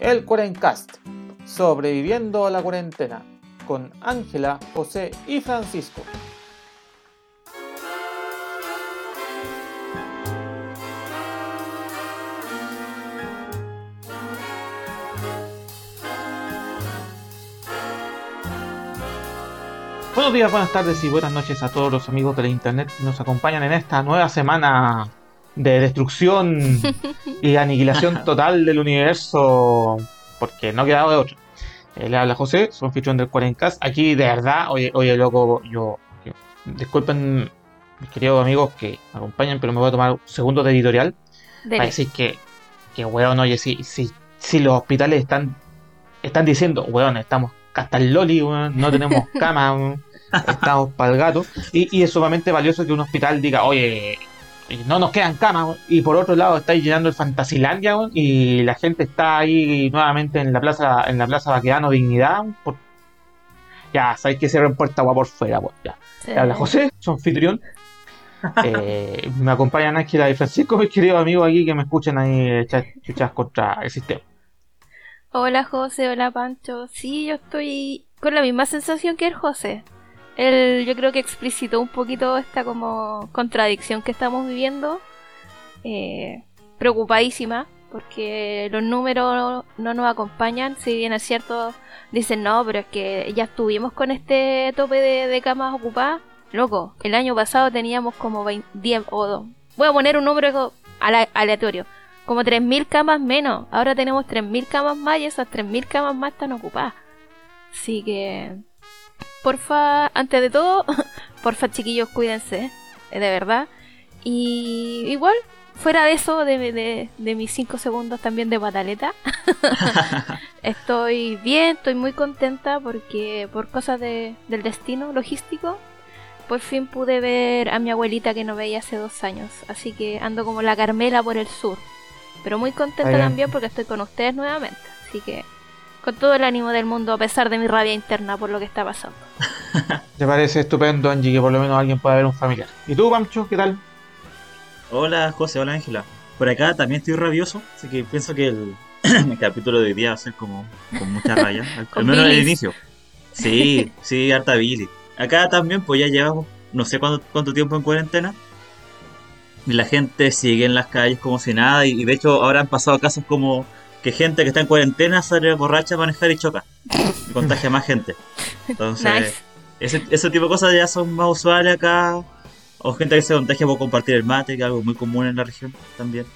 el Cuarencast, sobreviviendo a la cuarentena, con Ángela, José y Francisco. Buenos días, buenas tardes y buenas noches a todos los amigos de la internet que nos acompañan en esta nueva semana de destrucción y aniquilación total del universo, porque no ha quedado de otro. Eh, le habla José, soy anfitrión del Cuarencast. Aquí, de verdad, oye, oye loco, yo, yo- Disculpen, mis queridos amigos que me acompañan, pero me voy a tomar un segundo de editorial Dele. para decir que, que weón, oye, si, si, si los hospitales están, están diciendo, weón, estamos hasta el loli, weón, no tenemos cama, weón, estamos para el gato, y, y es sumamente valioso que un hospital diga, oye, no nos quedan camas, weón, y por otro lado estáis llenando el Fantasilandia, weón, y la gente está ahí nuevamente en la plaza, en la plaza Baquedano Dignidad, weón, por- ya, sabéis que cierren puerta agua por fuera, weón, ya. Sí. Habla José, su anfitrión. Eh, me acompañan Ángela y Francisco, mis queridos amigos aquí que me escuchan ahí echar chuchas contra el sistema. Hola José, hola Pancho. Sí, yo estoy con la misma sensación que el José. Él yo creo que explicitó un poquito esta como contradicción que estamos viviendo. Eh, preocupadísima porque los números no nos acompañan. Si bien es cierto, dicen no, pero es que ya estuvimos con este tope de, camas ocupadas. Loco, el año pasado teníamos como 20, 10 o 2. Voy a poner un número ale- aleatorio. Como 3.000 camas menos. Ahora tenemos 3.000 camas más y esas 3.000 camas más están ocupadas. Así que... Porfa, antes de todo, porfa chiquillos, cuídense. eh, De verdad. Y igual, fuera de eso, de, de- de mis 5 segundos también de pataleta. estoy bien, estoy muy contenta porque por cosas de- del destino logístico, por fin pude ver a mi abuelita que no veía hace dos años. Así que ando como la Carmela por el sur. Pero muy contenta también porque estoy con ustedes nuevamente. Así que con todo el ánimo del mundo a pesar de mi rabia interna por lo que está pasando. ¿Te parece estupendo, Angie, que por lo menos alguien pueda ver un familiar? ¿Y tú, Pancho, qué tal? Hola José, hola Ángela. Por acá también estoy rabioso, así que pienso que el, el capítulo de hoy día va a ser como con mucha raya, al, menos al bilis. inicio. Sí, sí, harta Billy. Acá también, pues ya llevamos no sé cuánto, cuánto tiempo en cuarentena. Y la gente sigue en las calles como si nada, y, y de hecho ahora han pasado casos como que gente que está en cuarentena sale borracha a manejar y choca. Y contagia a más gente. Entonces, Nice. ese, ese tipo de cosas ya son más usuales acá. O gente que se contagia por compartir el mate, que es algo muy común en la región también.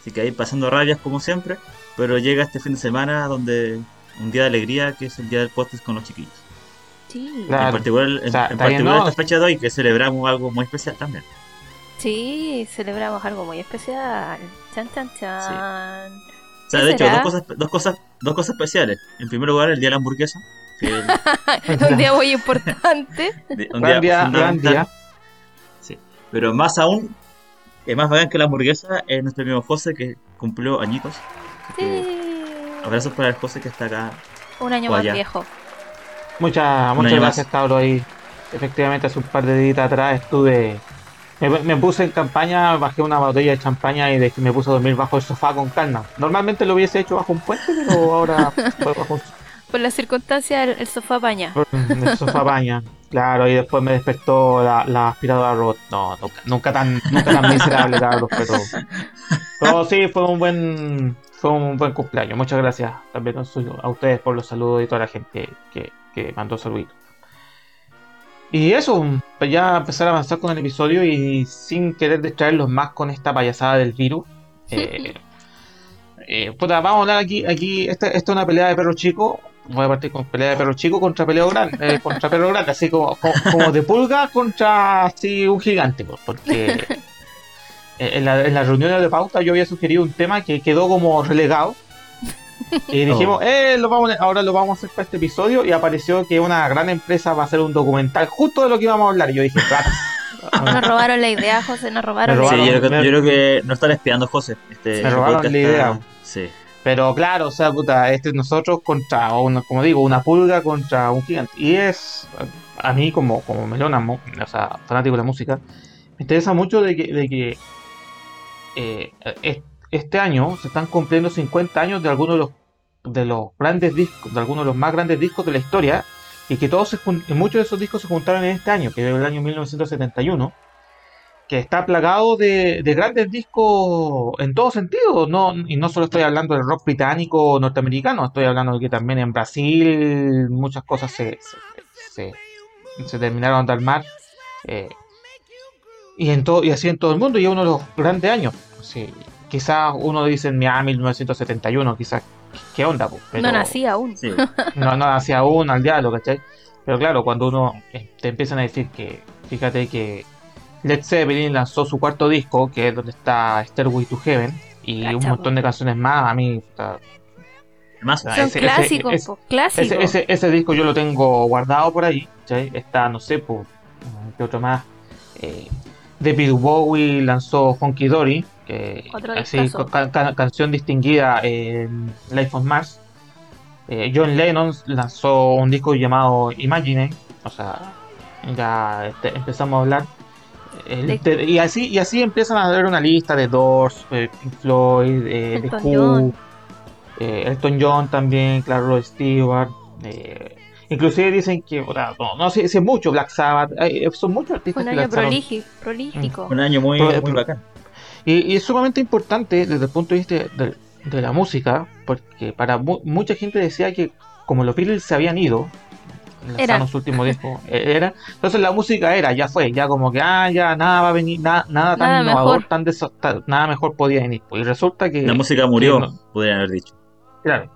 Así que ahí pasando rabias como siempre. Pero llega este fin de semana donde un día de alegría que es el día del podcast con los chiquillos. Sí. Claro. En particular, en, O sea, en particular ¿no? esta fecha de hoy que celebramos algo muy especial también. Sí, celebramos algo muy especial. Chan, chan, chan. Sea, ¿Qué de hecho, dos cosas, dos, cosas, dos cosas especiales. En primer lugar, el día de la hamburguesa. Que es un día muy importante. de- un Gran día, gran día. Sí. Pero más aún, es más bacán que la hamburguesa, es nuestro amigo José que cumplió añitos. Sí. Abrazos para el José que está acá. Un año O más allá. viejo. Muchas, Un muchas gracias. Tauro. Ahí, efectivamente, hace un par de días atrás estuve. Me, me puse en campaña, bajé una botella de champaña y de- me puse a dormir bajo el sofá con calma. Normalmente lo hubiese hecho bajo un puente, pero ahora fue bajo un Por las circunstancias, el, el sofá apaña. el sofá baña. Claro, y después me despertó la, la aspiradora robot. No, nunca, nunca tan, nunca tan miserable, cabros, pero. Pero sí, fue un buen. Fue un buen cumpleaños. Muchas gracias también a ustedes por los saludos y toda la gente que, que mandó saluditos. Y eso, pues ya empezar a avanzar con el episodio y sin querer distraerlos más con esta payasada del virus. Eh, eh, puta, vamos a hablar aquí, aquí esta, esta es una pelea de perro chico. Voy a partir con pelea de perro chico contra peleo grande, eh, contra perro grande, así como, como, como de pulga contra así un gigante, pues, porque en, la, en las reuniones de pauta yo había sugerido un tema que quedó como relegado. Y dijimos, Oh. eh, lo vamos, a- ahora lo vamos a hacer para este episodio. Y apareció que una gran empresa va a hacer un documental justo de lo que íbamos a hablar. Y yo dije, claro. Nos robaron la idea, José, nos robaron la Sí, idea. yo creo, que, yo creo que no están espiando José. Este, Me este robaron podcast la está- idea. Sí. Pero claro, o sea, puta, este es nosotros contra, una, como digo, una pulga contra un gigante. Y es, a mí como, como melónamo, o sea, fanático de la música, me interesa mucho de que, de que eh, este año se están cumpliendo 50 años de algunos de los de los grandes discos, de algunos de los más grandes discos de la historia, y que todos se muchos de esos discos se juntaron en este año, que es el año 1971, que está plagado de, de grandes discos en todo sentido, no, y no solo estoy hablando del rock británico norteamericano, estoy hablando de que también en Brasil muchas cosas se, se, terminaron de armar, eh, y, en todo, y así en todo el mundo, y es uno de los grandes años. Quizás uno dice, mira, 1971, quizás, ¿qué onda? po? Pero- No nací aún. Sí. no, no hacía aún al diálogo, ¿cachai? Pero claro, cuando uno eh, te empiezan a decir que, fíjate que Led Zeppelin lanzó su cuarto disco, que es donde está Stairway to Heaven, y un montón de canciones más, a mí, Ah, Son ese- ese- clásicos, ese- po, clásicos. ese, ese, ese disco yo lo tengo guardado por ahí, ¿cachai? Está, no sé, pues, ¿qué otro más? Eh, David Bowie lanzó Honky Dory, que así, discazo. ca- ca- canción distinguida en Life on Mars. Eh, John Lennon lanzó un disco llamado Imagine, o sea, ya este, empezamos a hablar. El- De- de- y así y así empiezan a ver una lista de Doors, eh, Pink Floyd, eh, The Elton Who, John. eh, Elton John también, claro, Stewart. eh, inclusive dicen que, o sea, no, no sé mucho, Black Sabbath, eh, son muchos artistas Un que año lanzaron. proligi- prolífico. un año muy bacán. Y, y es sumamente importante desde el punto de vista de, de la música, porque para mu- mucha gente decía que como los Beatles se habían ido, Era. lanzaron su último disco, eh, era, entonces la música era, ya fue, ya como que, ah, ya nada va a venir, nada, nada tan Nada innovador, tan nada mejor podía venir. Y resulta que... La música murió, no- podrían haber dicho. Claro.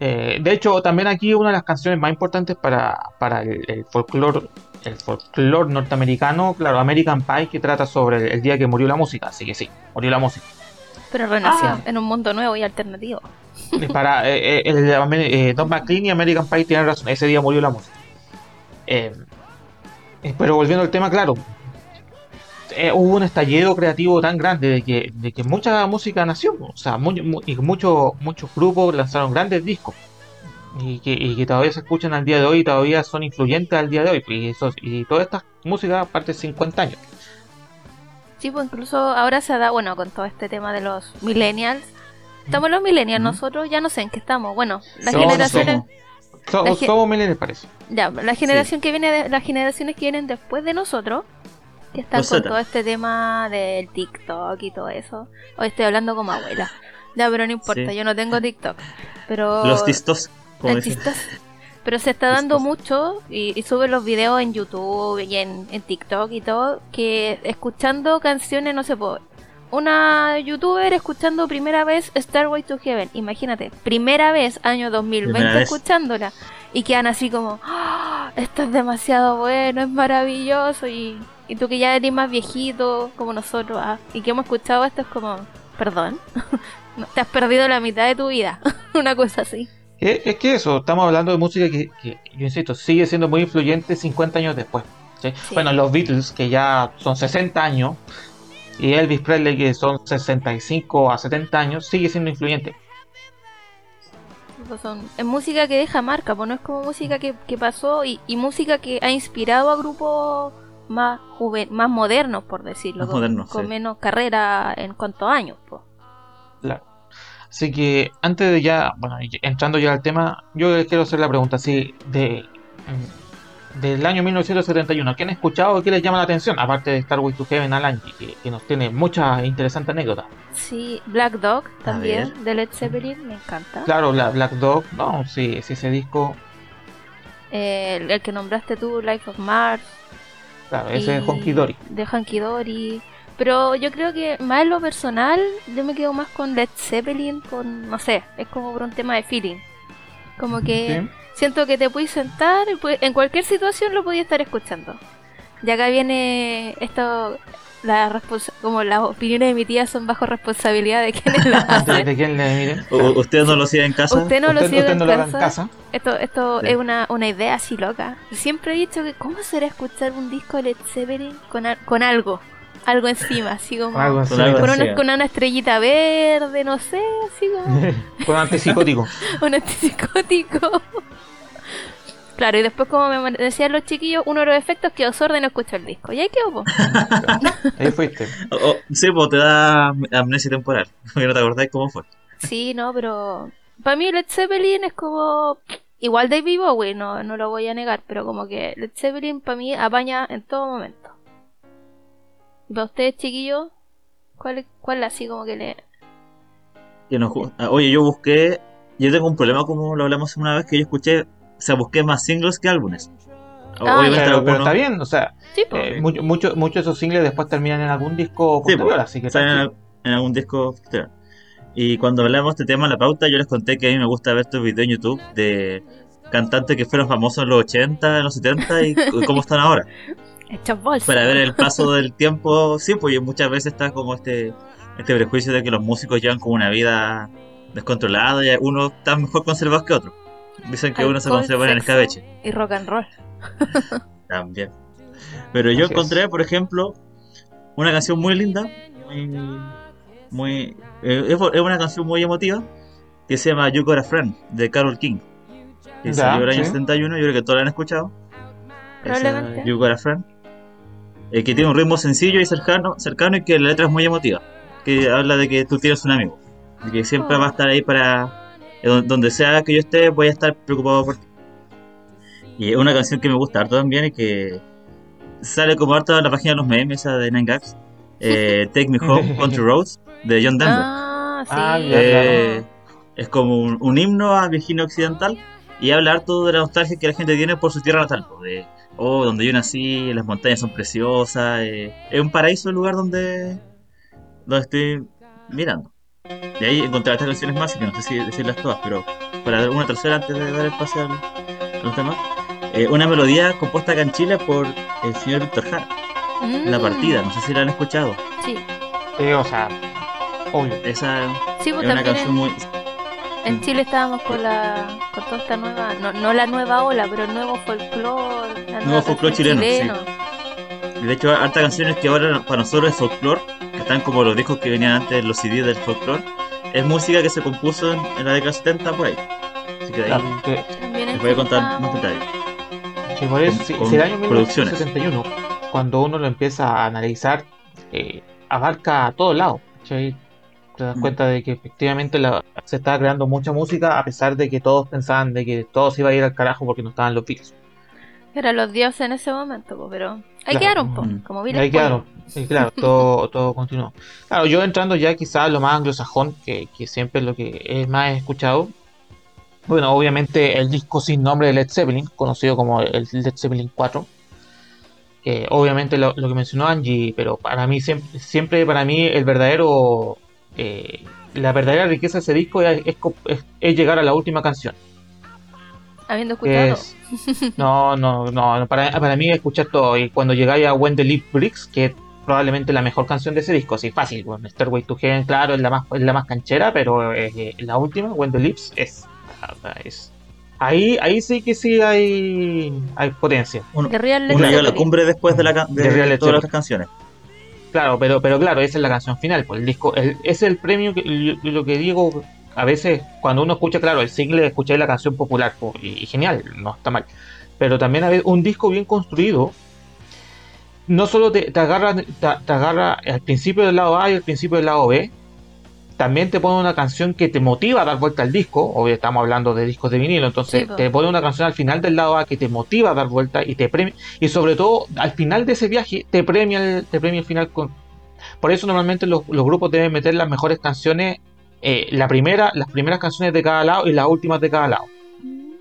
Eh, de hecho, también aquí una de las canciones más importantes para, para el, el folclore el folclore norteamericano, claro, American Pie, que trata sobre el, día que murió la música, así que sí, murió la música. Pero renació Ah. en un mundo nuevo y alternativo. Y para eh, eh, eh, Don McLean y American Pie tienen razón, ese día murió la música. Eh, eh, pero volviendo al tema, claro, eh, hubo un estallido creativo tan grande de que, de que mucha música nació, o sea, mu- mu- y muchos muchos grupos lanzaron grandes discos y que, y que todavía se escuchan al día de hoy y todavía son influyentes al día de hoy. Y, eso, y toda esta música aparte de 50 años. Sí, pues incluso ahora se da, bueno, con todo este tema de los millennials. Estamos los millennials, Ujú. nosotros ya no sé en qué estamos. Bueno, las Somos- generaciones, somos. So- La ge- somos millennials, parece. ya, la generación que viene, de, las generaciones que vienen después de nosotros, que están Los con todo este tema del TikTok y todo eso. Hoy estoy hablando como abuela. Ya, pero no importa, Sí. yo no tengo TikTok. Pero Los tistos, Pero se está dando mucho y, y sube los videos en YouTube y en, en TikTok y todo, que escuchando canciones, no sé, una youtuber escuchando primera vez Starway to Heaven, imagínate, primera vez, año 2020 Primera vez. escuchándola y quedan así como, "Ah, esto es demasiado bueno, es maravilloso y, y tú que ya eres más viejito como nosotros ah, y que hemos escuchado esto es como, perdón, te has perdido la mitad de tu vida, una cosa así. Es, es que eso, estamos hablando de música que, que, yo insisto, sigue siendo muy influyente 50 años después. ¿sí? Sí. Bueno, los Beatles, que ya son 60 años, y Elvis Presley, que son 65 a 70 años, sigue siendo influyente. Pues son- es música que deja marca, pues no es como música que, que pasó y, y música que ha inspirado a grupos más juven, más modernos, por decirlo, Más con, modernos, con sí. menos carrera en cuanto a años. Pues. Así que antes de ya, bueno, y entrando ya al tema, yo les quiero hacer la pregunta así de mm, del año 1971, ¿qué han escuchado qué les llama la atención? Aparte de Star Wars to Heaven Alan, que, que nos tiene muchas interesantes anécdotas. Sí, Black Dog también, de Led Zeppelin, me encanta. Claro, la Black Dog, no, sí, sí, ese disco, Eh, el, el que nombraste tú, Life of Mars. claro, ese es Honky Dory. De Honky Dory. Pero yo creo que más en lo personal, yo me quedo más con Led Zeppelin, con, no sé, es como por un tema de feeling. Como que Sí. siento que te puedes sentar, y puedes- en cualquier situación lo podías estar escuchando. Y acá viene esto, la como las opiniones de mi tía son bajo responsabilidad de quienes las ¿De, hacen. de quién le miren? U- ¿Ustedes no lo siguen en casa? Usted no lo usted, sigue usted en no casa. Esto, esto Sí. es una, una idea así loca. Siempre he dicho que ¿cómo será escuchar un disco de Led Zeppelin con, con algo? Algo encima, así como... Algo. Con algo Con así. una, con una estrellita verde, no sé, así como Con antipsicótico. un antipsicótico. Claro, y después como me decían los chiquillos, uno de los efectos que sordo y no escucho el disco. Y ahí quedó. Ahí fuiste. O- o- sí, pues te da am- amnesia temporal. Porque no te acordás cómo fue. Sí, no, pero para mí Led Zeppelin es como igual David Bowie, no, no lo voy a negar, pero como que Led Zeppelin para mí apaña en todo momento. ¿Y para ustedes, chiquillos? ¿Cuál, cuál así como que le... Que nos ah, Oye, yo busqué. Yo tengo un problema, como lo hablamos una vez, que yo escuché. O sea, busqué más singles que álbumes. Ah, Obviamente Pero, está bien, o sea, Sí, pues. eh, muchos mucho, muchos de esos singles después terminan en algún disco Sí, posterior, pues, así que salen en, en algún disco posterior. Y cuando hablamos de este tema en la pauta, yo les conté que a mí me gusta ver estos videos en YouTube de cantantes que fueron famosos en los 80, en los 70 y cómo están ahora. Bolsas. Para ver el paso del tiempo, sí, pues muchas veces está como este, este prejuicio de que los músicos llevan como una vida descontrolada y unos están mejor conservados que otros. Dicen que uno se Alcohol, conserva en el escabeche. Y rock and roll. También. Pero yo Así es. encontré, por ejemplo, una canción muy linda, muy. muy eh, es, es una canción muy emotiva que se llama You Got a Friend de Carol King. Que salió el año sí. 71, yo creo que todos la han escuchado. Esa. You Got a Friend. Eh, que tiene un ritmo sencillo y cercano, cercano y que la letra es muy emotiva. Que habla de que tú tienes un amigo. Y que siempre va a estar ahí para. eh, don- donde sea que yo esté, voy a estar preocupado por ti. Y es una canción que me gusta harto también y que sale como harto en la página de los memes, esa de Nine Gags. Eh, Take Me Home, Country Roads, de John Denver. Ah, sí. Ah, Eh, es como un, un himno a Virginia Occidental y habla harto de la nostalgia que la gente tiene por su tierra natal. De, oh, donde yo nací, las montañas son preciosas. eh, es un paraíso el lugar donde, donde estoy mirando. Y ahí encontré estas canciones más, y que no sé si decirlas todas, pero para dar una tercera antes de dar el pase a los temas. Eh, una melodía compuesta acá en Chile por el señor Víctor Jara, Mm, La Partida, no sé si la han escuchado. Sí, Sí, o sea, obvio. Esa sí es pues una también canción muy... en Chile estábamos con la con toda esta nueva, no, no la nueva ola, pero el nuevo folclore. Nuevo folclore canción chileno, Y de hecho, hartas canciones que ahora para nosotros es folclore, que están como los discos que venían antes los CDs del folclore, es música que se compuso en, en la década 70 por ahí. Así que de ahí Claro, les voy a contar más detalles. Sí, por eso, Con- si, con si el año producciones. 1971, cuando uno lo empieza a analizar, eh, abarca a todos lados. ¿cachai? Te das Mm. cuenta de que efectivamente la- se estaba creando mucha música a pesar de que todos pensaban de que todo se iba a ir al carajo porque no estaban los Beatles. Eran los dioses en ese momento, po, pero ahí Claro. quedaron, po, Mm. como Bill ahí Spoon. quedaron. Y claro, todo, todo continuó. Claro, yo entrando ya quizás lo más anglosajón, que, que siempre es lo que es más escuchado. Bueno, obviamente el disco sin nombre de Led Zeppelin, conocido como el Led Zeppelin 4. que obviamente lo, lo que mencionó Angie, pero para mí siempre, siempre para mí el verdadero... eh, la verdadera riqueza de ese disco es, es co- es- es llegar a la última canción. Habiendo escuchado. es- no, no, no, no, para, para mí es escuchar todo. Y cuando llegáis a When the Leaf Breaks, que es probablemente la mejor canción de ese disco, así fácil. Bueno, Stairway to Heaven, claro, es la más, es la más canchera, pero eh, la última, When the Leaves, es, es ahí, ahí sí que sí hay, hay potencia. Uno, De Real Led uno llega a la cumbre después de, la, de, todas las canciones. Claro, pero, pero claro, esa es la canción final. Pues el disco, el- es el premio que lo que digo. A veces, cuando uno escucha, claro, el single, escucháis la canción popular, pues, y, genial, no está mal. Pero también a veces, un disco bien construido, no solo te, agarra, te agarra al principio del lado A y al principio del lado B, también te pone una canción que te motiva a dar vuelta al disco. Hoy estamos hablando de discos de vinilo, entonces Sí, te pone una canción al final del lado A que te motiva a dar vuelta y te premia. Y sobre todo, al final de ese viaje, te premia el, te premia el final con. Por eso normalmente los, los grupos deben meter las mejores canciones, eh, la primera, las primeras canciones de cada lado y las últimas de cada lado. Mm,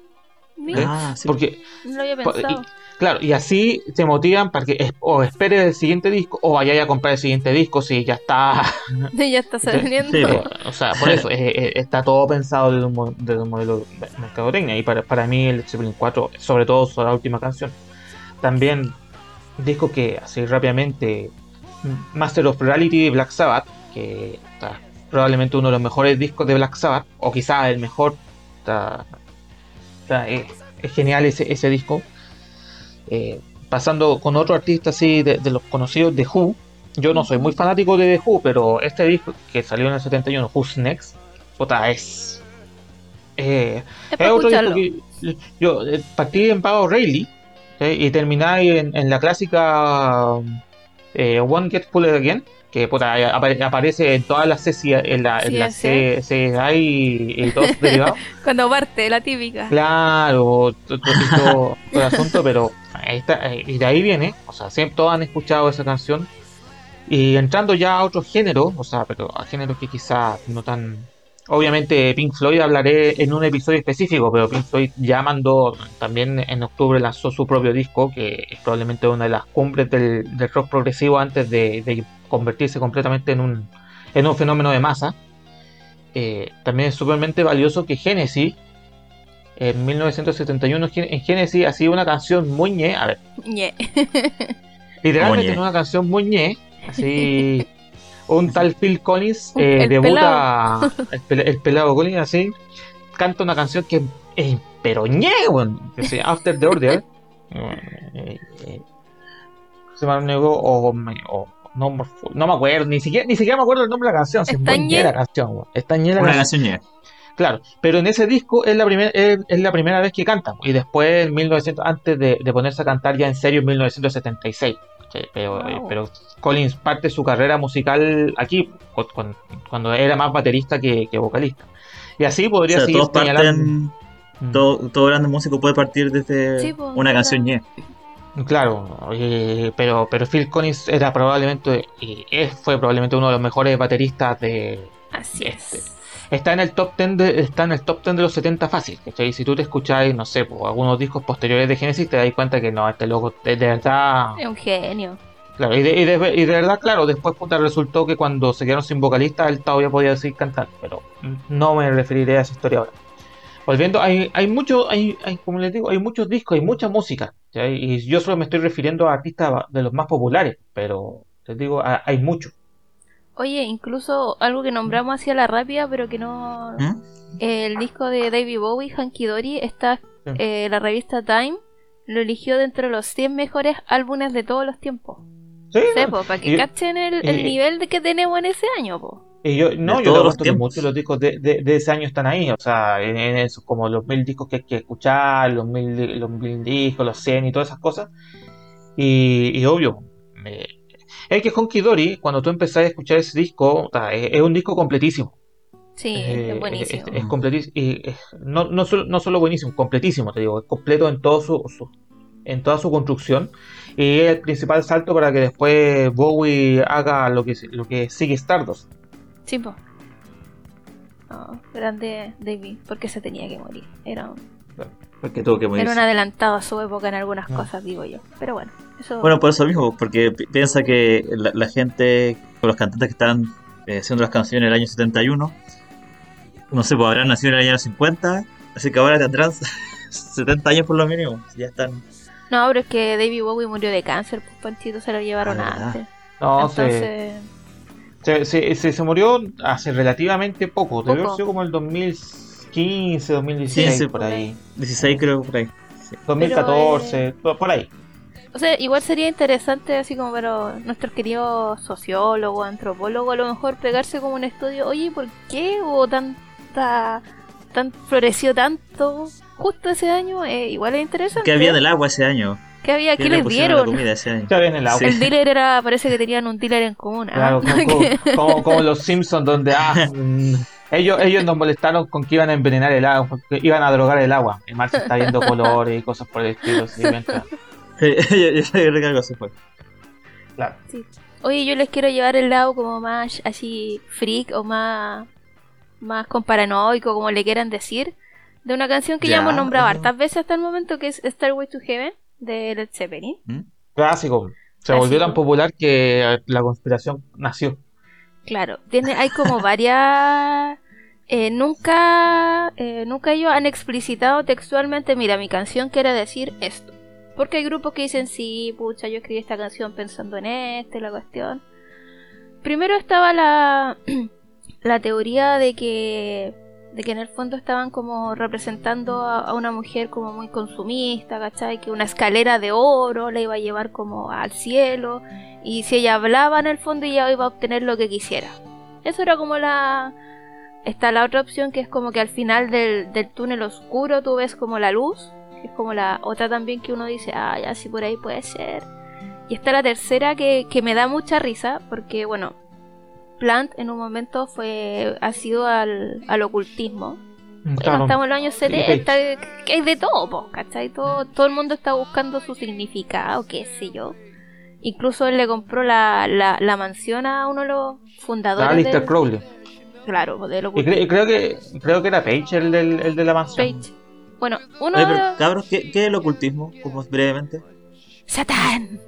Mira, Ah, sí. Porque no lo había pensado. Claro, y así te motivan para que es- o esperes el siguiente disco o vayáis a comprar el siguiente disco si ya está. ya está saliendo. Sí, eh, o sea, por eso eh, eh, está todo pensado desde un, desde un modelo de mercadotecnia. Y para, para mí, el Zeppelin 4, sobre todo sobre la última canción. También, disco que así rápidamente, Master of Reality de Black Sabbath, que está probablemente uno de los mejores discos de Black Sabbath, o quizás el mejor. Está, está- es, es genial ese, ese disco. Eh, pasando con otro artista así de, de los conocidos de Who. Yo no soy muy fanático de The Who, pero este disco que salió en el 71, Who's Next, puta, es. eh, Es es para otro disco que yo eh, partí en Pago Rayleigh ¿sí? y termináis en, en la clásica um, eh, One Get Fuller Again, que puta, apare- aparece en todas las CSI, en la, en Sí, la ese. C- CSI y, y todos sus derivados. Cuando parte, la típica. Claro, todo, todo el asunto, pero ahí está, eh, y de ahí viene, o sea, siempre todos han escuchado esa canción. Y entrando ya a otros géneros, o sea, pero a géneros que quizás no tan... Obviamente Pink Floyd hablaré en un episodio específico, pero Pink Floyd ya mandó, también en octubre lanzó su propio disco, que es probablemente una de las cumbres del, del rock progresivo antes de, de convertirse completamente en un, en un fenómeno de masa. Eh, también es súpermente valioso que Genesis, en 1971 Gen- en Genesis ha sido una canción muy ñe, a ver, Ñe. literalmente una canción muy ñe, así un tal Phil Collins eh, El debuta el, pel- el pelado Collins así canta una canción que es pero ñe, weón, que se After the Order. Eh, eh, se me negó o, no, no me acuerdo, ni siquiera, ni siquiera me acuerdo el nombre de la canción, si es ¿Está muy ñe la canción, weón. Está ñe la Una canción. canción ñe. Claro, pero en ese disco es la, primer- es, es la primera vez que canta. Y después, en 1900, antes de, de ponerse a cantar ya en serio, en 1976. Pero, Wow. eh, pero Collins parte su carrera musical aquí, cu- cu- cuando era más baterista que, que vocalista. Y así O podría sea, seguir todos señalando. parten, Mm, todo, todo grande músico puede partir desde Sí, pues, una canción ñe. Claro, eh, pero, pero Phil Collins era probablemente, y es- fue probablemente uno de los mejores bateristas de, Así Este. es. Está en el top 10 de, está en el top 10 de los 70 fácil, ¿cachai? Si tú te escucháis, no sé, pues, algunos discos posteriores de Genesis, te das cuenta que no, este loco de, de verdad, Es un genio. claro, y de, y de- y de verdad, claro, después puta, resultó que cuando se quedaron sin vocalista, él todavía podía seguir cantando, pero no me referiré a esa historia ahora. Volviendo, hay, hay mucho, hay, hay, como les digo, hay muchos discos, hay mucha música, y yo solo me estoy refiriendo a artistas de los más populares, pero les digo, hay mucho. Oye, incluso algo que nombramos hacia la rápida, pero que no. ¿Mm? El disco de David Bowie, Hanky Dory, está. Sí. eh, la revista Time lo eligió dentro de los 100 mejores álbumes de todos los tiempos. Sí, po, para que y- cachen el, el y- nivel de que tenemos en ese año, po. Y yo, no, De yo todos te los que de los discos de, de, de ese año están ahí, o sea, en, en esos como los mil discos que hay que escuchar, los mil, los mil discos, los 100 y todas esas cosas. Y, y obvio, eh, es que Honky Dory, cuando tú empezás a escuchar ese disco, es, es un disco completísimo. Sí, Eh, es buenísimo. Es, es completísimo. Y es- no, no, solo, no solo buenísimo, completísimo, te digo, es completo en todo su, su- en toda su construcción. Y es el principal salto para que después Bowie haga lo que, lo que sigue Stardust. Sí, po. Grande David, porque se tenía que morir. Era un, Porque tuvo que morir. era un adelantado a su época en algunas Ah. cosas, digo yo. Pero bueno, eso. Bueno, por eso mismo, porque pi- piensa que la, la gente, con los cantantes que están eh, haciendo las canciones en el año 71, no sé, pues habrán nacido en el año 50, así que ahora tendrán 70 años por lo mínimo. Ya están. No, pero es que David Bowie murió de cáncer, pues Panchito se lo llevaron Ah, antes. No, se- Entonces, se, se, se, se murió hace relativamente poco, debió sido como el 2015, 2016, Sí, sí, por ahí. 16 creo por ahí. 2014, por- por ahí. o sea, igual sería interesante, así como para nuestros queridos sociólogos, antropólogos, a lo mejor pegarse como un estudio, oye, ¿por qué hubo tanta, tan floreció tanto justo ese año? Eh, igual es interesante. ¿Qué había del agua ese año? ¿Qué había? ¿Qué le les dieron? el agua. Sí. El dealer era, parece que tenían un dealer en común. ¿ah? Claro, como, como- como- como los Simpsons, donde ah, ellos, ellos nos molestaron con que iban a envenenar el agua, porque iban a drogar el agua. El mar se está viendo colores y cosas por el estilo. sí, mientras- Sí, yo, se fue. claro. Oye, yo les quiero llevar el lado como más así freak o más, más con paranoico, como le quieran decir, de una canción que ya, Ya, hemos nombrado hartas veces hasta el momento, que es Starway to Heaven de Led Zeppelin. ¿Mm? Clásico. Se Clásico. volvió tan popular que la conspiración nació. Claro, tiene, hay como varias... eh, nunca, eh, nunca ellos han explicitado textualmente, mira, mi canción quiere decir esto. Porque hay grupos que dicen, sí, pucha, yo escribí esta canción pensando en este, la cuestión. Primero estaba la, la teoría de que, de que en el fondo estaban como representando a, una mujer como muy consumista, ¿cachai? Que una escalera de oro la iba a llevar como al cielo y si ella hablaba en el fondo ella iba a obtener lo que quisiera. Eso era como la... Está la otra opción que es como que al final del, del túnel oscuro tú ves como la luz, que es como la otra también que uno dice, ah, ya sí por ahí puede ser. Y está la tercera que, que me da mucha risa, porque bueno, Plant en un momento fue ha sido al, al ocultismo. Mm, claro. estamos en los años Philip 70, que hay de todo, po, ¿cachai? Todo, todo el mundo está buscando su significado, qué sé yo. Incluso él le compró la, la, la mansión a uno de los fundadores Alistair del, Crowley. Claro, del Y, ocultismo. cre- y creo que creo que era Page el, del, el de la mansión. Page. Bueno, uno Oye, de pero, los- cabros, ¿qué, qué es el ocultismo? Como brevemente. ¡Satán!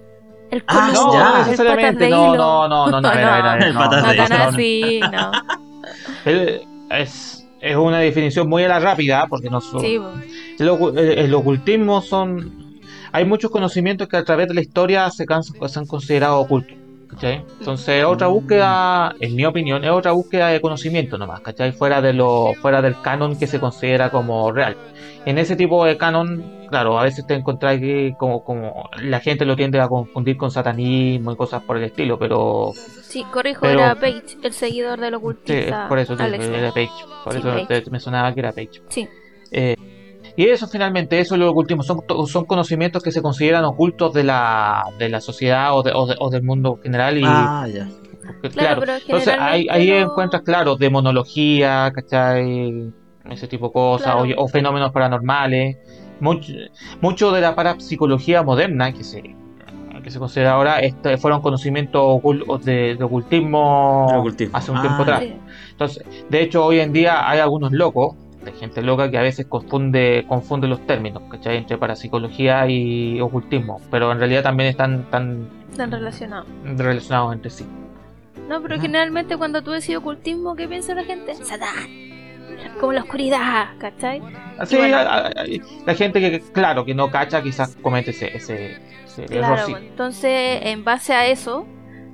El Ah, No, no el patas necesariamente, de no, no, no, no, no, a ver, a ver, a ver, El no, no, No hilo. tan no, Es, es una definición muy a la rápida, porque no son- Sí, el, el- el ocultismo son... Hay muchos conocimientos que a través de la historia se, can- se han considerado ocultos. ¿Cachai? Entonces es otra búsqueda, en mi opinión, es otra búsqueda de conocimiento nomás, ¿cachai? Fuera, de lo, fuera del canon que se considera como real. En ese tipo de canon, claro, a veces te encontrás que como, como la gente lo tiende a confundir con satanismo y cosas por el estilo, pero Sí, corrijo, Pero- era Page, el seguidor del Sí, ocultista. por eso era Page. Por Sí, eso Page. me sonaba que era Page. Sí, Eh, y eso finalmente, eso es lo ocultismo. Son, to- son conocimientos que se consideran ocultos de la, de la sociedad o, de- o de- o del mundo general. Y, Ah, ya. porque, Claro, claro, pero entonces ahí, ahí no- encuentras, claro, demonología, ¿cachai? Ese tipo de cosas, Claro. o, o fenómenos paranormales. Mucho, mucho de la parapsicología moderna que se, que se considera ahora este, fueron conocimientos de, de ocultismo, hace un Ah, tiempo atrás. sí. Entonces, de hecho, hoy en día hay algunos locos, de gente loca, que a veces confunde, confunde los términos, ¿cachai? Entre parapsicología y ocultismo, pero en realidad también están, están Están relacionados. relacionados entre sí. No, pero Ah. generalmente cuando tú decís ocultismo, ¿qué piensa la gente? Satán. Como la oscuridad, ¿cachai? Así, Y bueno. hay- hay- la gente que, claro, que no cacha, quizás comete ese, ese, ese error, sí. entonces en base a eso,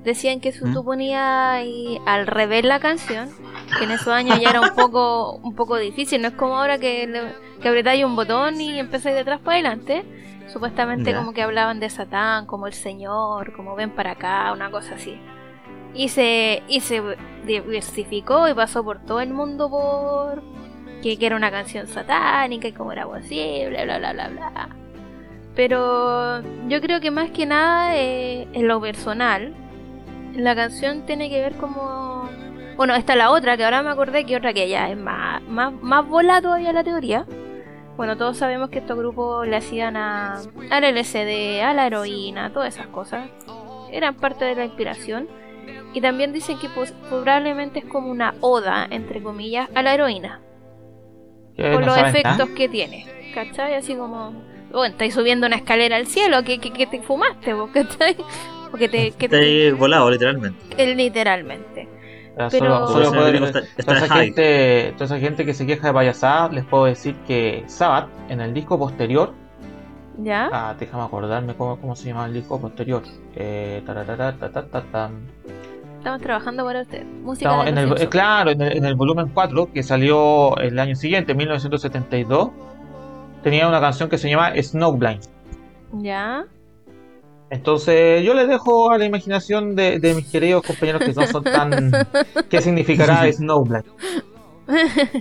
decían que si ¿Mm? tú ponías ahí al revés la canción, que en esos años ya era un poco, un poco difícil, no es como ahora que, le- que apretáis un botón y empezáis de atrás para adelante. Supuestamente como que hablaban de Satán, como el Señor, como ven para acá, una cosa así. Y se, y se diversificó y pasó por todo el mundo por que, que era una canción satánica y cómo era posible, bla bla bla bla. Pero yo creo que más que nada eh, en lo personal, la canción tiene que ver como... Bueno, está la otra, que ahora me acordé que otra que ya es más, más, más bola todavía la teoría. Bueno, todos sabemos que estos grupos le hacían a, al LSD, a la heroína, todas esas cosas. Eran parte de la inspiración. Y también dicen que pues, probablemente es como una oda, entre comillas, a la heroína. Que por no los efectos nada. que tiene. ¿Cachai? Así como, bueno, estáis subiendo una escalera al cielo, que, que, que te fumaste vos, ¿cachai? O que te... Que Está te ahí volado, literalmente. eh, literalmente. Pero- Solo, solo está- está toda, esa gente, toda esa gente que se queja de payasada, les puedo decir que Sabbath, en el disco posterior, ¿Ya? Ah, déjame acordarme cómo, cómo se llama el disco posterior. Eh, tararara. Estamos trabajando para usted. Música Estamos en el, eh, claro, en el, en el volumen 4, que salió el año siguiente, 1972, tenía una canción que se llama Snowblind. ¿Ya? Entonces, yo les dejo a la imaginación de, de mis queridos compañeros que no son tan. ¿Qué significará Snowblind?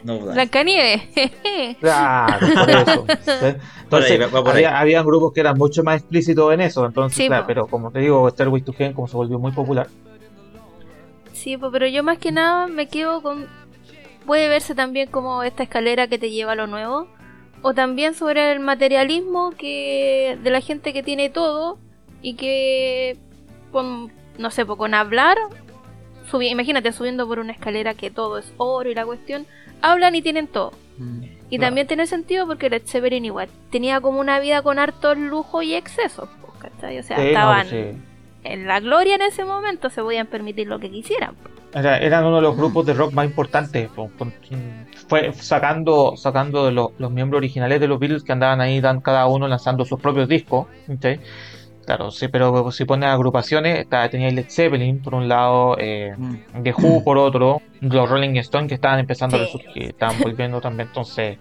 No. Blancanieves. Claro, por eso. ahí, Entonces, por ahí. había, habían grupos que eran mucho más explícitos en eso. Entonces, Sí, claro, po. pero como te digo, Stairway to Heaven, como se volvió muy popular. sí, pues, pero yo más que nada me quedo con... Puede verse también como esta escalera que te lleva a lo nuevo. O también sobre el materialismo que de la gente que tiene todo y que con, no sé, con hablar, subi- imagínate subiendo por una escalera que todo es oro y la cuestión, hablan y tienen todo. Mm. Y Claro. también tiene sentido porque Led Zeppelin igual tenía como una vida con harto lujo y exceso, ¿cachai? O sea, Sí, estaban pues, sí. en la gloria en ese momento, se podían permitir lo que quisieran. Era- eran uno de los grupos de rock más importantes. po, fue sacando sacando de los, los miembros originales de los Beatles que andaban ahí, dan cada uno lanzando sus propios discos. ¿sí? Claro, sí, pero si pones agrupaciones, está, tenía Led Zeppelin por un lado, eh, Mm. The Who por otro, los Rolling Stones que estaban empezando a Sí. resurgir, estaban volviendo también, entonces.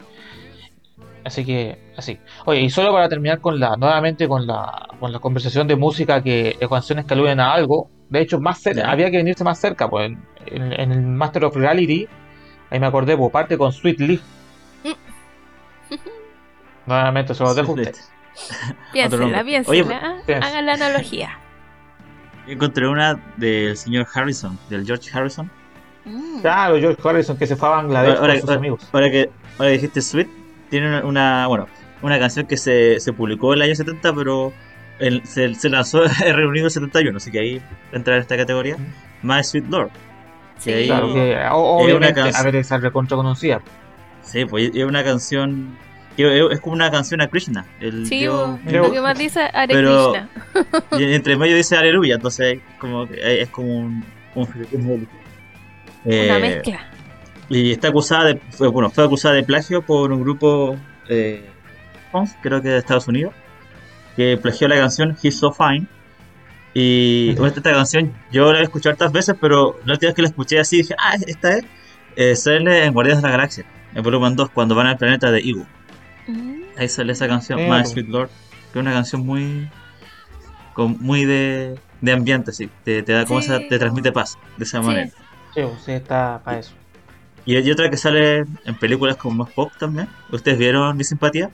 Así que, así. Oye, y solo para terminar con la, nuevamente con la, con la conversación de música que, de canciones que aluden a algo, de hecho, más cerca, había que venirse más cerca, pues, en, en- en el Master of Reality, ahí me acordé, pues, parte con Sweet Leaf. Nuevamente se los dejo a ustedes. nombre. Piénsela, Oye, piénsela, piensa. hagan la analogía. encontré una del señor Harrison, del George Harrison. Mm. Claro, George Harrison que se fue a Bangladesh Ahora- con sus ahora- amigos. Ahora que, ahora que dijiste Sweet, tiene una, una- bueno, una canción que se, se publicó en el año 70, pero el- se, se lanzó en el Reino Unido en el 71, así que ahí entra en esta categoría. My Sweet Lord. Sí. Claro que o- una obviamente canción- a ver esa recontra conocida. Sí, pues es una canción. Que Es como una canción a Krishna. El Sí, dios- bo, lo que más dice Hare Pero- Krishna. y entre medio dice aleluya, entonces como es como un, un Una Eh, mezcla. Y está acusada de, fue, bueno, fue acusada de plagio por un grupo, eh, creo que de Estados Unidos, que plagió la canción He's So Fine. Y bueno, esta canción yo la he escuchado hartas veces, pero la última vez que la escuché así dije, ah, esta es, eh, sale en Guardianes de la Galaxia, en volumen 2, cuando van al planeta de Igu. Mm. Ahí sale esa canción, Mira, My. Sweet Lord, que es una canción muy, con, muy de, de ambiente, sí, te, te da como Sí. esa, te transmite paz, de esa Sí. manera. Sí, pues, sí, está para eso. Y hay otra que sale en películas como más pop también. ¿Ustedes vieron Mi Simpatía?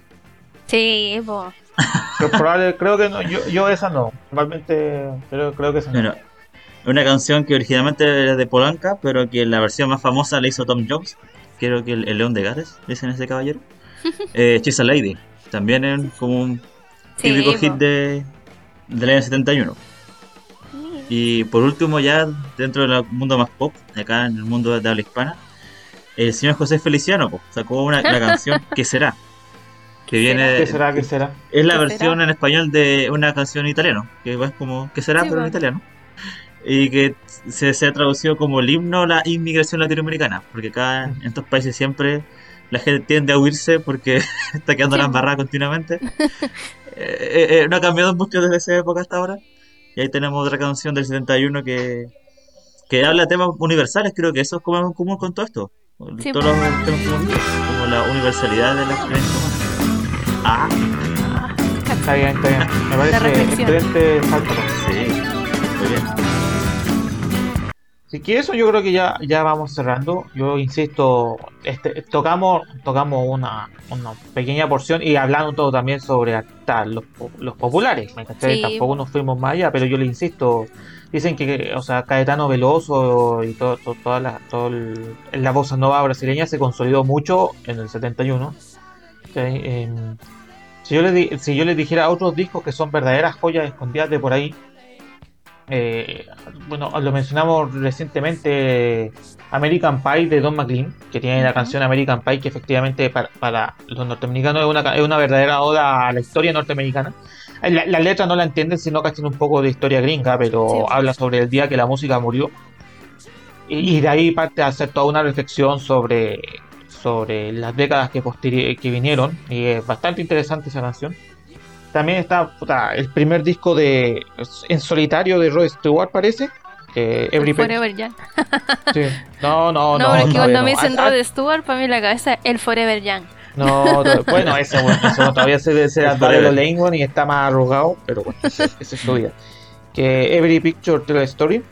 Sí. Pero probable, creo que no, yo, yo esa no. Normalmente creo, creo que esa no. Bueno, una canción que originalmente era de Polanca, pero que la versión más famosa la hizo Tom Jones. Creo que el, el León de Gales, dicen ese caballero. Eh, She's a Lady. También es como un típico hit de, del año 71. Sí. Y por último, ya dentro del mundo más pop, acá en el mundo de habla hispana, el señor José Feliciano po, sacó una, la canción ¿Qué será? Que viene ¿Qué será? ¿Qué será? Es la ¿Qué versión será? en español de una canción italiana, que es como ¿Qué será? Sí, pero en italiano. Y que se, se ha traducido como el himno a la inmigración latinoamericana, porque acá en estos países siempre la gente tiende a huirse porque está quedando Sí, la embarrada continuamente. Eh, eh, no ha cambiado mucho desde esa época hasta ahora. Y ahí tenemos otra canción del 71 que, que habla de temas universales, creo que eso es como en común con todo esto. Sí, Todos los temas comunes, como la universalidad de la experiencia humana. Ah, Está bien, está bien. Me parece excelente salto. sí, muy bien. Así que eso yo creo que ya, ya vamos cerrando. Yo insisto, este, tocamos, tocamos una, una pequeña porción y hablando todo también sobre hasta los, los populares. ¿me? Sí. Tampoco nos fuimos más allá, pero yo le insisto. Dicen que, o sea, Caetano Veloso y todo, todo- toda la, todo el- la bossa nova brasileña se consolidó mucho en el 71. ¿cachai? Em, si yo, les di- si yo les dijera otros discos que son verdaderas joyas escondidas de por ahí, eh, bueno, lo mencionamos recientemente American Pie de Don McLean, que tiene la canción American Pie, que efectivamente para, para los norteamericanos es una, es una verdadera oda a la historia norteamericana. Eh, La, la letra no la entienden si no cachan un poco de historia gringa, pero Sí. habla sobre el día que la música murió. Y, y de ahí parte a hacer toda una reflexión sobre, sobre las décadas que, que vinieron. Y es bastante interesante esa canción. También está puta, el primer disco de en solitario de Rod Stewart, parece. Every Forever Young. sí. No, no, No, no. pero es que todavía cuando no. me dicen Ah, ah, Rod Stewart, para mí la cabeza el Forever Young. No, bueno, ese, bueno, ese bueno, todavía se, se de. Langdon y está más arrugado, pero bueno, ese, ese es su vida. Que Every Picture Tell a Story.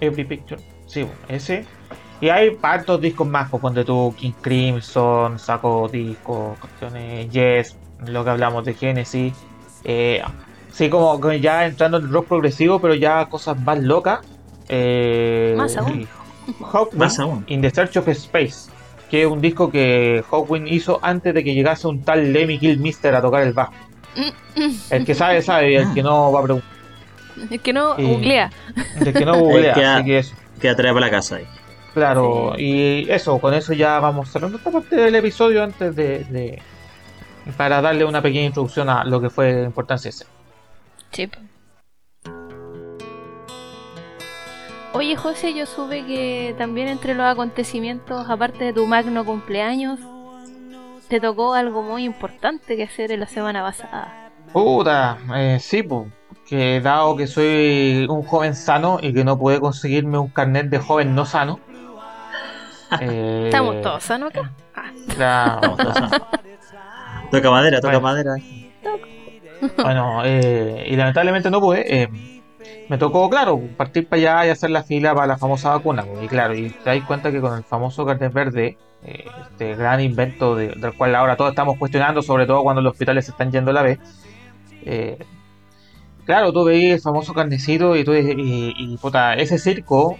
Every Picture, sí, bueno, ese. Y hay hartos discos más, pues ponte tú King Crimson, saco discos, cuestiones Yes, lo que hablamos de Genesis. Eh, sí, como, ya entrando en el rock progresivo, pero ya cosas más locas. Eh, Más aún. Hawkwind Más aún. In the Search of Space, que es un disco que Hawkwind hizo antes de que llegase un tal Lemmy Kilmister a tocar el bajo. El que sabe, sabe, y el que no va a preguntar. Es que no Y- googlea. El que no googlea, El que así que eso. Queda traer para la casa ahí. Claro, y eso, con eso ya vamos cerrando esta parte del episodio antes de, de- para darle una pequeña introducción a lo que fue importancia ese. Sí. po. Oye, José, yo supe que también entre los acontecimientos, aparte de tu magno cumpleaños, te tocó algo muy importante que hacer en la semana pasada. Puta, eh, sí, pues, que dado que soy un joven sano y que no pude conseguirme un carnet de joven no sano. eh, Estamos todos sanos acá. Ah, Claro, Toca madera, toca Bueno. madera. Bueno, eh, y lamentablemente no pude. eh, me tocó, claro, partir para allá y hacer la fila para la famosa vacuna. pues, Y claro, y te das cuenta que con el famoso carnet verde, eh, este gran invento de- del cual ahora todos estamos cuestionando, sobre todo cuando los hospitales se están yendo a la vez, eh, claro, tú veías el famoso carnecito y, tú, y, y, puta, ese circo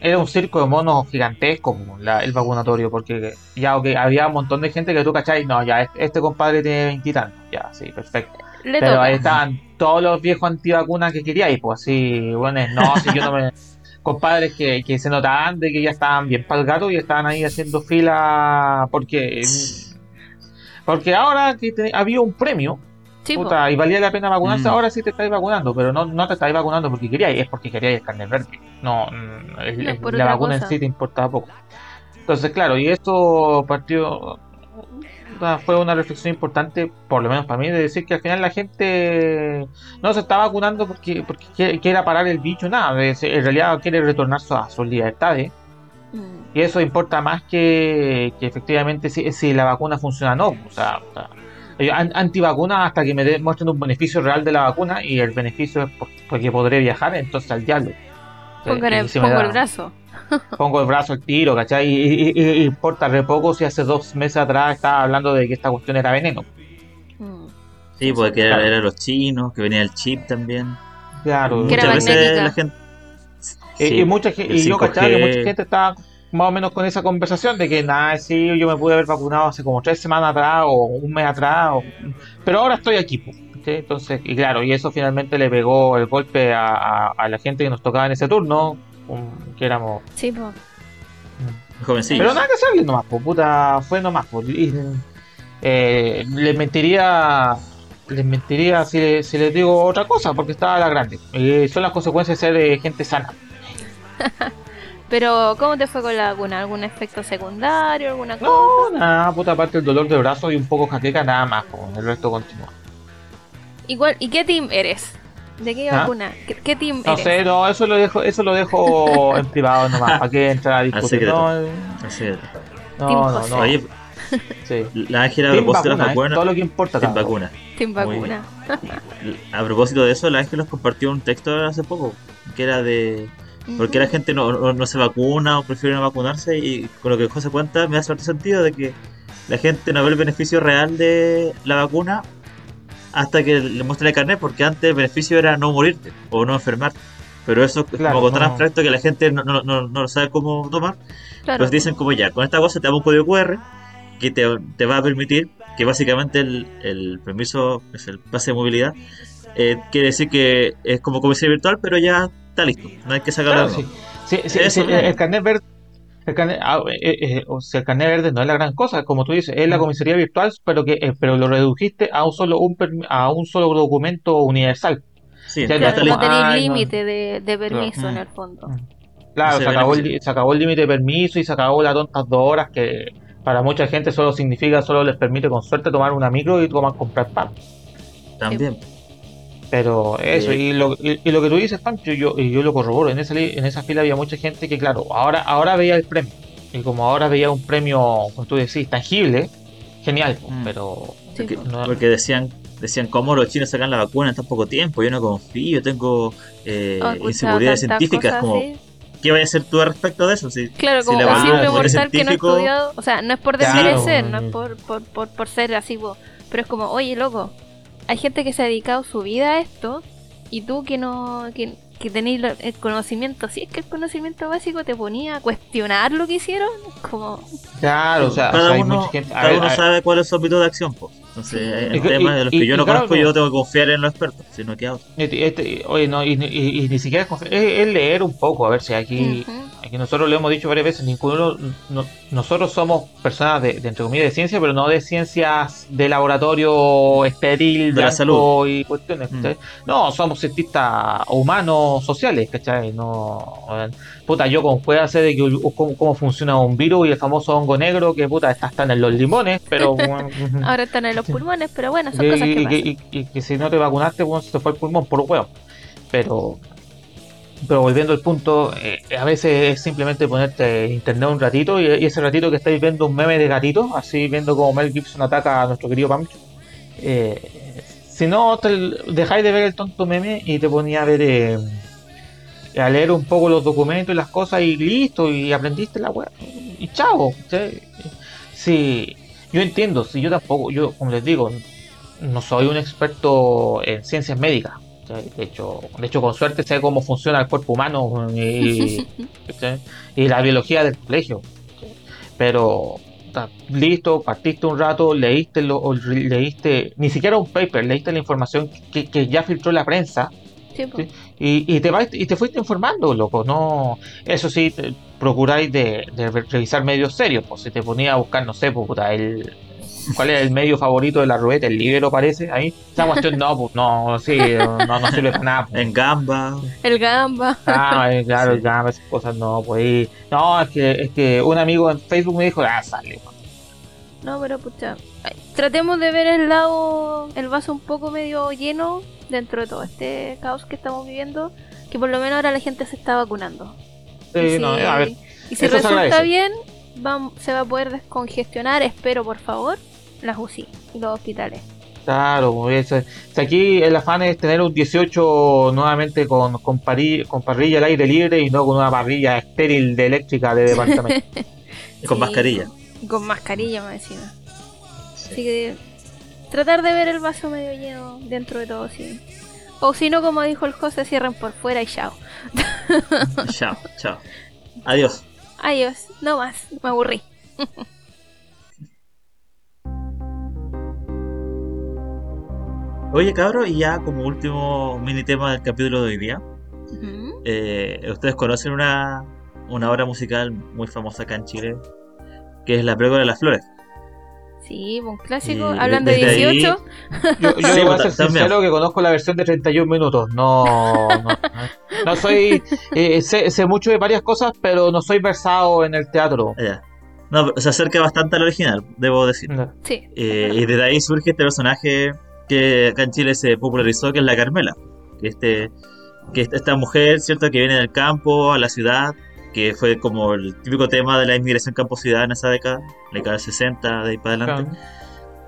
era un circo de monos gigantesco, la, el vacunatorio, porque ya okay, había un montón de gente que tú cacháis, no, ya este, este compadre tiene 20 ya, sí, perfecto. Le Pero ahí estaban todos los viejos antivacunas que queríais, pues así, bueno, no, si yo no me... Compadres que, que se notaban de que ya estaban bien para el gato y estaban ahí haciendo fila porque... Porque ahora que te- había un premio, puta, y valía la pena vacunarse, Mm. ahora sí te estáis vacunando, pero no, no te estáis vacunando porque queríais, es porque queríais el carnet verde. No, el- No, por la vacuna cosa. en sí te importaba poco. Entonces, claro, y esto partió. puta, Fue una reflexión importante, por lo menos para mí, de decir que al final la gente no se está vacunando porque, porque quiera parar el bicho, nada. En realidad quiere retornar a sus libertades. Mm. Y eso importa más que, que efectivamente si, si la vacuna funciona o no. O sea, o sea, yo an- antivacuna hasta que me demuestren un beneficio real de la vacuna y el beneficio es por- porque podré viajar, entonces al diablo. Y el, pongo da- el brazo. Pongo el brazo al tiro, ¿cachai? Y, y- y- y importa re poco si hace dos meses atrás estaba hablando de que esta cuestión era veneno. Mm. Sí, porque Claro. era, era los chinos, que venía el chip también. Claro. Que era Muchas veces magnética. la gente. Y, Sí, y mucha ge- el y yo cachaba que 5G. mucha gente estaba más o menos con esa conversación de que nada, sí, yo me pude haber vacunado hace como tres semanas atrás o un mes atrás, o- pero ahora estoy aquí. po, ¿cachai? Entonces, y claro, y eso finalmente le pegó el golpe a, a- a la gente que nos tocaba en ese turno, que éramos... Sí, po. Jovencillos. Pero nada que hacerle nomás, po, puta, fue nomás. eh, les mentiría... Les mentiría si, le- si les digo otra cosa, porque estaba a la grande. Y son las consecuencias de ser eh, gente sana. Pero, ¿cómo te fue con la vacuna? ¿Algún efecto secundario? ¿Alguna cosa? No, nada, puta, aparte el dolor de brazo y un poco jaqueca, nada más, po, el resto continúa. Igual, ¿Y qué team eres? ¿De qué ¿Ah? vacuna? ¿Qué, qué team No eres? sé, no, eso lo dejo, eso lo dejo en privado nomás, para que entrar a discutir. No, eh, Así no, no, no, Oye, sí. la Ángela, a propósito de las eh, vacunas. todo lo que importa. Team vacuna. Team vacuna. A propósito de eso, la Ángela nos compartió un texto hace poco que era de por qué la gente no, no, no se vacuna o prefiere no vacunarse y con lo que José cuenta me hace cierto sentido de que la gente no ve el beneficio real de la vacuna hasta que le muestre el carnet porque antes el beneficio era no morirte o no enfermarte. Pero eso es Claro, como tan no. abstracto que la gente no, no, no, no lo sabe cómo tomar. Claro. Pues dicen como ya, con esta cosa te damos un código QR que te, te va a permitir que básicamente el, el permiso, es el pase de movilidad, eh, quiere decir que es como comercio virtual, pero ya está listo, no hay que sacarlo. Claro, sí. Sí, sí, sí, el carnet verde. El carnet, ah, eh, eh, o el carnet verde no es la gran cosa, como tú dices, es la comisaría virtual, pero que eh, pero lo redujiste a un solo un permi- a un solo documento universal. Sí, Ya, Claro, está no tenéis no. límite de, de permiso Claro. en Mm. el fondo. Mm. Claro, se acabó, el, se acabó el límite de permiso y se acabó las tontas dos horas que para mucha gente solo significa, solo les permite con suerte tomar una micro y tomar comprar pan. También. Pero eso, Sí. y, lo, y, y lo que tú dices, Pancho, yo, y yo lo corroboro, en esa, li- en esa fila había mucha gente que, claro, ahora, ahora veía el premio. Y como ahora veía un premio, como tú decís, tangible, genial, pues, Mm. pero... Sí, Porque, po. no- porque decían decían cómo los chinos sacan la vacuna en tan poco tiempo, yo no confío, tengo eh, Oh, inseguridades científicas, cosas como, así. ¿qué vayas a hacer tú al respecto de eso? Si, Claro, si como la simple mortal que no ha estudiado. O sea, no es por Claro, desmerecer, no es por, por, por, por ser así, po, pero es como, oye, loco, hay gente que se ha dedicado su vida a esto y tú que no que, que tenéis el conocimiento, si es que el conocimiento básico te ponía a cuestionar lo que hicieron, como, Claro, o sea, o cada hay uno, mucha gente... a cada ver, uno sabe cuál es su ámbito de acción, pues. Entonces, hay Y- temas de los y- que yo y no claro, conozco, yo tengo que confiar en los expertos, sino que otros. este- este- oye, no, y, y- y ni siquiera es, confi- es, es leer un poco, a ver si aquí... ujú, Aquí nosotros lo hemos dicho varias veces, ninguno, no- nosotros somos personas de, de entre comillas de ciencia, pero no de ciencias de laboratorio estéril, De la salud. y cuestiones. Mm. No, somos cientistas humanos, sociales, ¿cachai? No, eh, puta, yo como pueda hacer de que, cómo, cómo funciona un virus y el famoso hongo negro, que puta, está hasta en los limones, pero... ahora están en los pulmones, pero bueno, son y, cosas que y- pasan. y- que si no te vacunaste, bueno, se te fue el pulmón por huevo. Pero, pero volviendo al punto, eh, a veces es simplemente ponerte internet un ratito y, ese ratito que estáis viendo un meme de gatito, así viendo como Mel Gibson ataca a nuestro querido Pancho. eh, si no, te dejáis de ver el tonto meme y te ponía a ver, eh, a leer un poco los documentos y las cosas y listo, y aprendiste la web. Y chao. ¿sí? Sí, yo entiendo, si yo tampoco, yo como les digo, no soy un experto en ciencias médicas. De hecho, de hecho, con suerte sé cómo funciona el cuerpo humano y, la biología del colegio. Pero listo, partiste un rato, leíste, lo, leíste ni siquiera un paper, leíste la información que, que ya filtró la prensa Sí, y, y te vas- y te fuiste informando, loco. No, eso sí, te- procuráis de, de re- revisar medios serios. Pues si te ponía a buscar, no sé, pues, puta, el ¿Cuál es el medio favorito de la ruleta? ¿El libro parece? Ahí. Esa cuestión no, pues no, sí, no, no sirve para nada. pues. En Gamba. El gamba. Ah, eh, claro, Sí. ya, esas cosas no, pues ahí- No, es que, es que un amigo en Facebook me dijo, ah, sale. pues. No, pero pucha. ay, Tratemos de ver el lado, el vaso un poco medio lleno dentro de todo este caos que estamos viviendo. Que por lo menos ahora la gente se está vacunando. Sí, y si, no, a ver, y si resulta bien, se va a poder descongestionar, espero por favor, las UCI y los hospitales. Claro, muy bien. Si si aquí el afán es tener un 18 nuevamente con, con, parri- con parrilla al aire libre y no con una parrilla estéril de eléctrica de departamento. Y con Sí, mascarilla. Con mascarilla más encima. Así que tratar de ver el vaso medio lleno dentro de todo, sí. O si no, como dijo el José, cierren por fuera y chao. Chao, chao. Adiós. Adiós, no más, me aburrí. Oye, cabro, y ya como último mini tema del capítulo de hoy día. Eh, Ustedes conocen una, una obra musical muy famosa acá en Chile, que es La Pregona de las Flores. Sí, un clásico. Y Hablando de desde ahí- 18, Yo, yo Sí, voy a ser también. sincero que conozco la versión de 31 minutos. No, no, no soy. eh, sé, sé mucho de varias cosas, pero no soy versado en el teatro. Ya. No, pero se acerca bastante al original, debo decir. sí. Eh, y desde ahí surge este personaje que acá en Chile se popularizó, que es la Carmela. Que, este, que es esta mujer, ¿cierto? Que viene del campo a la ciudad, que fue como el típico tema de la inmigración campo-ciudad en esa década, la década del 60, de ahí para adelante.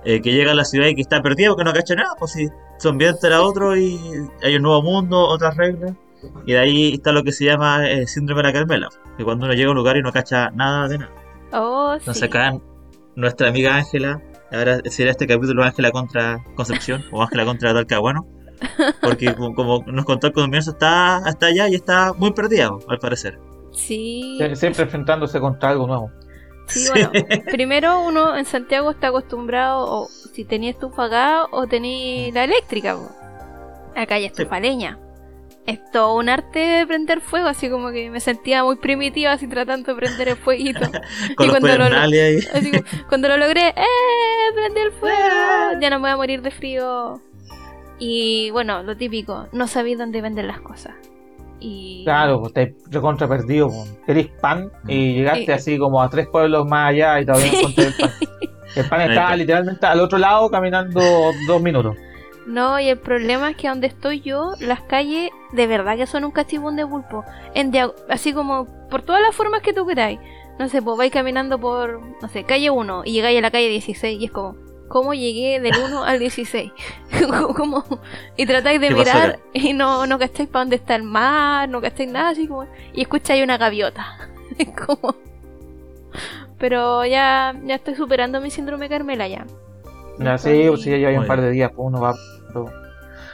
eh, que llega a la ciudad y que está perdida porque no cacha nada, pues si su ambiente era otro y hay un nuevo mundo, otras reglas. Y de ahí está lo que se llama el síndrome de la Carmela, que cuando uno llega a un lugar y no cacha nada de nada. Oh, Entonces sí. acá nuestra amiga Ángela, ahora será este capítulo Ángela contra Concepción o Ángela contra Talcahuano, porque como, como nos contó el comienzo está hasta allá y está muy perdida, al parecer. Sí. Sie- Siempre enfrentándose contra algo nuevo. Sí, bueno, primero uno en Santiago está acostumbrado, o si tenía estufa a gas o tenía la eléctrica. po. Acá hay estufa leña. Es todo un arte de prender fuego, así como que me sentía muy primitiva, así tratando de prender el fueguito. Con Y los cuando lo- ahí. Así cuando lo logré, ¡eh! Prendí el fuego, ya no me voy a morir de frío. Y bueno, lo típico, no sabía dónde venden las cosas. Y Claro, pues te recontra perdido. pues. Querís pan y llegaste Sí. así como a tres pueblos más allá y todavía no encontré el pan. El pan estaba está. literalmente al otro lado caminando dos minutos. No, y el problema es que donde estoy yo, las calles de verdad que son un cachibón de pulpo. En así como por todas las formas que tú queráis. No sé, pues vais caminando por, no sé, calle 1 y llegáis a la calle 16 y es como, ¿cómo llegué del 1 al 16? ¿Cómo? Y tratáis de ¿Qué pasó mirar y no, no gastáis para dónde está el mar, no gastáis nada, así como, y escucháis una gaviota. Como... Pero ya, ya estoy superando mi síndrome Carmela ya. Ya, sí, pues sí, ya lleva un par de días, pues uno va.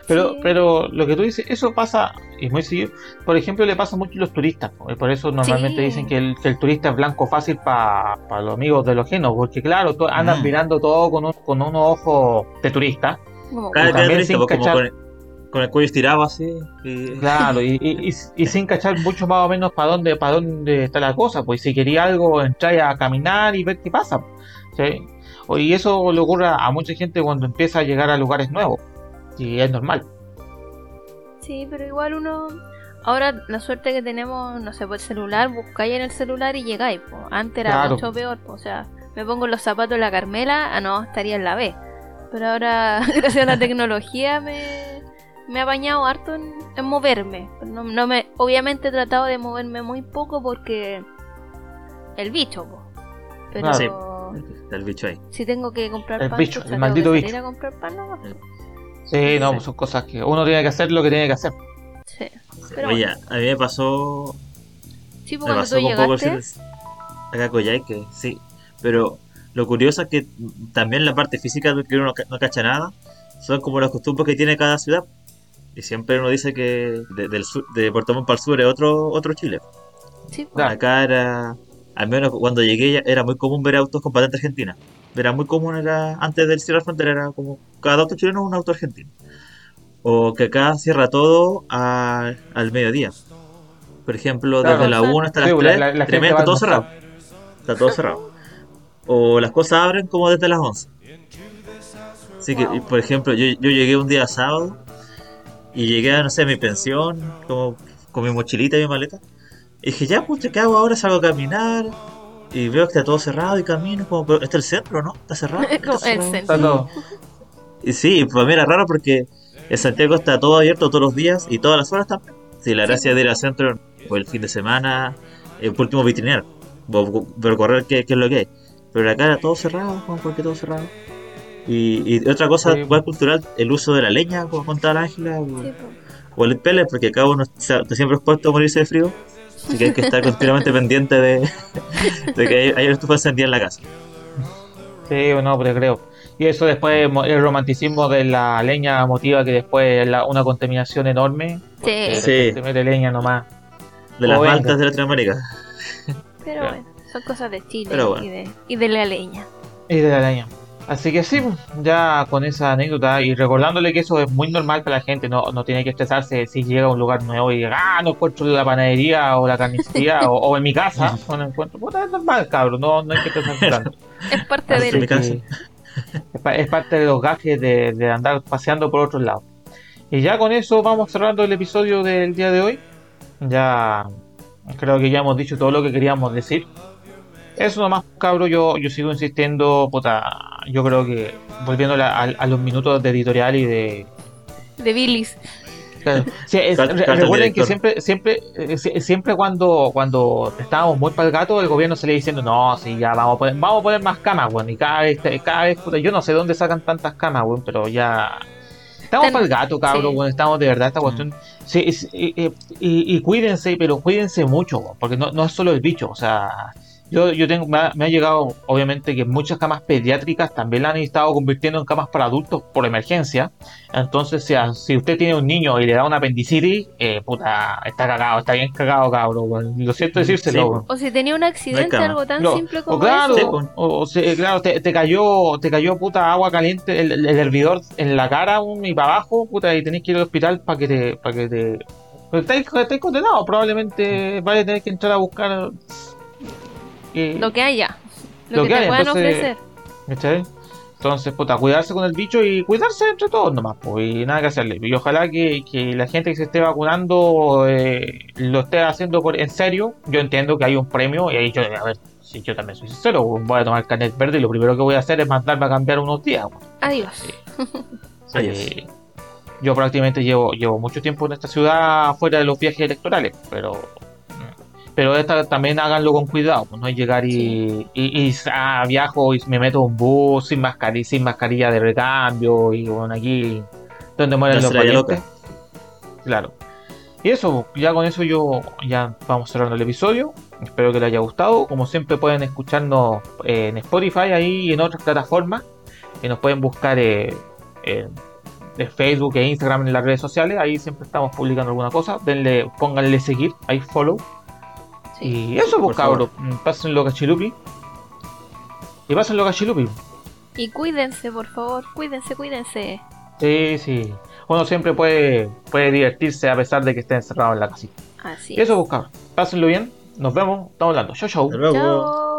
Pero, pero, Sí. pero lo que tú dices, eso pasa, y muy seguido, por ejemplo, le pasa mucho a los turistas. y por eso normalmente Sí. dicen que el, que el turista es blanco fácil para los amigos de los genos, porque claro, to- andan Mm. mirando todo con, un, con unos ojos de turista. Y cada también turista, sin como cachar- con, el, con el cuello estirado así. y- Claro, y, y, y- y sin cachar mucho más o menos para dónde, para dónde está la cosa, pues si quería algo, entrar a caminar y ver qué pasa. ¿sí? Y eso le ocurre a mucha gente cuando empieza a llegar a lugares nuevos. Y es normal. Sí, pero igual uno. Ahora la suerte que tenemos, no sé, por el celular, buscáis en el celular y llegáis. po. Antes era Claro. mucho peor. po. O sea, me pongo los zapatos de la Carmela, ah, no, estaría en la B. Pero ahora, gracias a la tecnología, me, me ha bañado harto en, en moverme. No, no me, obviamente he tratado de moverme muy poco porque. El bicho, po. Pero Sí. Está el bicho ahí. si tengo que comprar El pan, bicho, el tengo maldito bicho. a comprar pan, no. Sí, no, Sí. pues son cosas que uno tiene que hacer lo que tiene que hacer. Sí. Pero Oye, bueno. a mí me pasó Sí, pues Me cuando pasó tú con poco el acá Coyhaique, sí. Pero lo curioso es que también la parte física de que uno no ca- no cacha nada son como los costumbres que tiene cada ciudad. Y siempre uno dice que de, del sur- de Puerto Montt para el sur es otro, otro Chile. Sí, po. Claro. Acá era, al menos cuando llegué era muy común ver autos con patente argentina. Era muy común, era antes del cierre de frontera, era como cada auto chileno es un auto argentino. O que acá cierra todo a- al mediodía. Por ejemplo, Claro. desde la 1 hasta las Sí, 3, la- la- tremendo, todo almorzar. cerrado. Está todo cerrado. O las cosas abren como desde las 11. Así que, por ejemplo, yo, yo llegué un día sábado y llegué a, no sé, mi pensión, como con mi mochilita y mi maleta. Y dije, ya, pues, ¿qué hago ahora? Salgo a caminar y veo que está todo cerrado y camino, como, pero este es el centro, ¿no? Está cerrado. Está el centro. Está todo. Y sí, para mí era raro porque en Santiago está todo abierto todos los días y todas las horas también. Sí, la gracia de ir al centro o el fin de semana, el último vitrinear, o recorrer qué, qué es lo que hay. Pero acá era todo cerrado, como porque todo cerrado. Y, y otra cosa Sí. igual cultural, el uso de la leña, como contaba la Ángela, o, Sí, o el pellet, porque acá uno está siempre expuesto a morirse de frío. Así que hay que estar continuamente pendiente de, de que hay, hay estufa encendida en la casa. Sí, no, pero creo. Y eso después, el romanticismo de la leña motiva que después la- una contaminación enorme. Sí. Sí. Se mete leña nomás. De las maltas de Latinoamérica. Pero Claro. bueno, son cosas de Chile Pero bueno. y, de, y de la leña. Y de la leña. Así que sí, ya con esa anécdota y recordándole que eso es muy normal para la gente, no, no tiene que estresarse si llega a un lugar nuevo y diga, ah, no encuentro la panadería o la carnicería o, o en mi casa, no la encuentro. Puta, es normal, cabrón, no, no hay que estresarse tanto. Es parte Así de en mi la... casa. Es, pa- es parte de los gajes de, andar paseando por otros lados. Y ya con eso vamos cerrando el episodio del día de hoy. Ya creo que ya hemos dicho todo lo que queríamos decir. Eso nomás, cabro, yo, yo sigo insistiendo, puta, yo creo que volviendo a, a los minutos de editorial y de, de bilis. Claro. Sí, es- recuerden que siempre, siempre, eh, sie- siempre cuando, cuando estábamos muy para el gato, el gobierno se le diciendo, no, sí, ya vamos a poner, vamos a poner más camas, weón. Y cada vez, cada vez, puta, yo no sé dónde sacan tantas camas, weón, pero ya. Estamos para el gato, cabrón, sí. weón, estamos de verdad esta Mm. cuestión. Sí, es- y, y- y- y cuídense, pero cuídense mucho, weón, porque no, no es solo el bicho, o sea. Yo, yo tengo, me ha, me ha llegado, obviamente, que muchas camas pediátricas también la han estado convirtiendo en camas para adultos por emergencia. Entonces, si, a- si usted tiene un niño y le da una apendicitis, eh, puta, está cagado, está bien cagado, cabrón. Lo siento decírselo. Sí. O si tenía un accidente, cama. algo tan No, simple o como claro, eso. pues. o, claro, te, te cayó, te cayó puta agua caliente, el, el hervidor en la cara weón, y para abajo, puta, y tenés que ir al hospital para que te, para que te, pero estáis, estáis condenados, probablemente a tener que entrar a buscar Lo que haya. Lo, Lo que, que te haya, puedan entonces- ofrecer. ¿Cachai? Entonces, puta, cuidarse con el bicho y cuidarse entre todos nomás, pues, y nada que hacerle. Y ojalá que, que la gente que se esté vacunando eh, lo esté haciendo por, en serio. Yo entiendo que hay un premio y ahí yo, a ver, si yo también soy sincero, voy a tomar carnet verde y lo primero que voy a hacer es mandarme a cambiar unos días. weón. Adiós. Adiós. Eh, yo prácticamente llevo, llevo mucho tiempo en esta ciudad fuera de los viajes electorales, pero pero esta también háganlo con cuidado, pues no llegar y, y, y, ah, viajo y me meto en un bus sin mascarilla, sin mascarilla de recambio y bueno aquí donde mueren los valientes. Claro. Y eso, ya con eso yo ya vamos cerrando el episodio. Espero que les haya gustado. Como siempre pueden escucharnos eh, en Spotify ahí y en otras plataformas. Y nos pueden buscar eh, en, en Facebook e Instagram en las redes sociales. Ahí siempre estamos publicando alguna cosa. Denle, pónganle seguir, ahí follow. Sí. Y eso, pues cabros. mm, Pásenlo cachilupi. Y pásenlo cachilupi. Y cuídense, por favor. Cuídense, cuídense. Sí, sí. Uno siempre puede, puede divertirse a pesar de que esté encerrado en la casita. Así Y eso, pues cabros. Pásenlo bien. Nos vemos. Estamos hablando. Chau, chau. Hasta luego. Chao.